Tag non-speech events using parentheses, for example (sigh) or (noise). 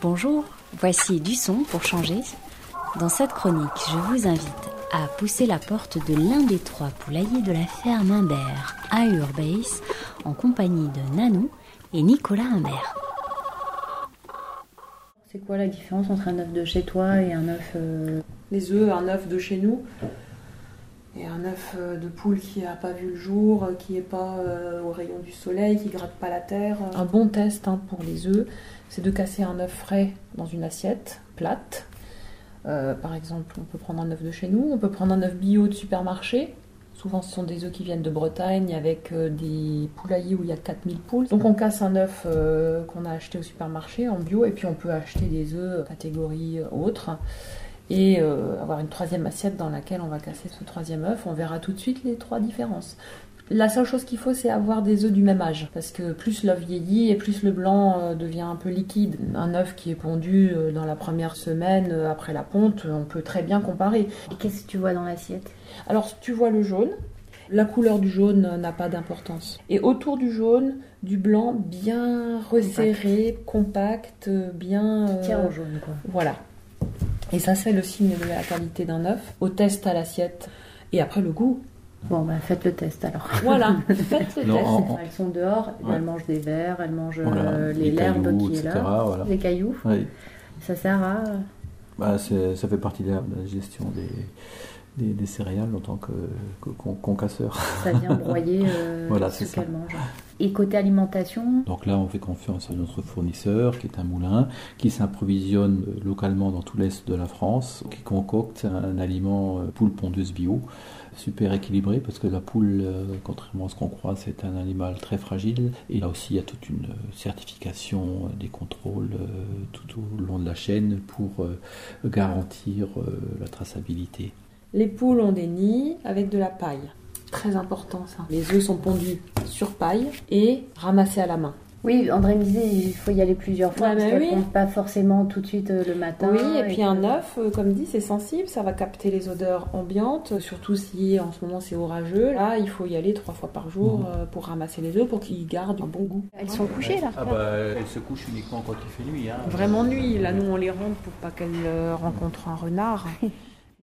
Bonjour, voici du son pour changer. Dans cette chronique, je vous invite à pousser la porte de l'un des trois poulaillers de la ferme Imbert à Urbase en compagnie de Nanou et Nicolas Imbert. C'est quoi la différence entre un œuf de chez toi et un œuf euh, Les œufs, un œuf de chez nous et un œuf euh, de poule qui n'a pas vu le jour, euh, qui n'est pas au rayon du soleil, qui gratte pas la terre. Un bon test hein, pour les œufs, c'est de casser un œuf frais dans une assiette plate. par exemple, on peut prendre un œuf de chez nous, on peut prendre un œuf bio de supermarché, Souvent, ce sont des œufs qui viennent de Bretagne avec euh, des poulaillers où il y a 4000 poules. Donc, on casse un œuf euh, qu'on a acheté au supermarché en bio et puis on peut acheter des œufs catégorie autre et euh, avoir une troisième assiette dans laquelle on va casser ce troisième œuf. On verra tout de suite les trois différences. La seule chose qu'il faut, c'est avoir des œufs du même âge. Parce que plus l'œuf vieillit et plus le blanc devient un peu liquide. Un œuf qui est pondu dans la première semaine après la ponte, on peut très bien comparer. Et qu'est-ce que tu vois dans l'assiette? Alors tu vois le jaune, la couleur du jaune n'a pas d'importance. Et autour du jaune, du blanc bien resserré, compact, bien... Euh, Tiens au jaune quoi. Voilà. Et ça c'est le signe de la qualité d'un œuf. Au test à l'assiette. Et après le goût. Bon, ben faites le test alors. Voilà, (laughs) faites le test. Elles sont dehors, elles mangent des vers, elles mangent euh, les l'herbe qui est là, les cailloux. Ça sert à. Bah, ça fait partie de la gestion des, des, céréales en tant que, concasseur. Ça vient broyer euh, (laughs) voilà, ce qu'elle mange. Et côté alimentation Donc là, on fait confiance à notre fournisseur, qui est un moulin, qui s'approvisionne localement dans tout l'est de la France, qui concocte un, aliment euh, poule pondeuse bio, super équilibré, parce que la poule, euh, contrairement à ce qu'on croit, c'est un animal très fragile. Et là aussi, il y a toute une certification, des contrôles tout au long de la chaîne pour garantir la traçabilité. Les poules ont des nids avec de la paille. Très important ça. Les œufs sont pondus sur paille et ramassés à la main. Oui, André me disait il faut y aller plusieurs fois parce qu'elle ne pas forcément tout de suite euh, le matin. Oui, et, puis un œuf, euh, comme dit, c'est sensible, ça va capter les odeurs ambiantes, surtout si en ce moment c'est orageux. Là, il faut y aller trois fois par jour mhm. euh, pour ramasser les œufs pour qu'ils gardent un bon goût. Elles sont couchées là Ah bah elles se couchent uniquement quand il fait nuit. Hein. Vraiment nuit. Là, nous on les rentre pour pas qu'elles rencontrent un renard. (laughs)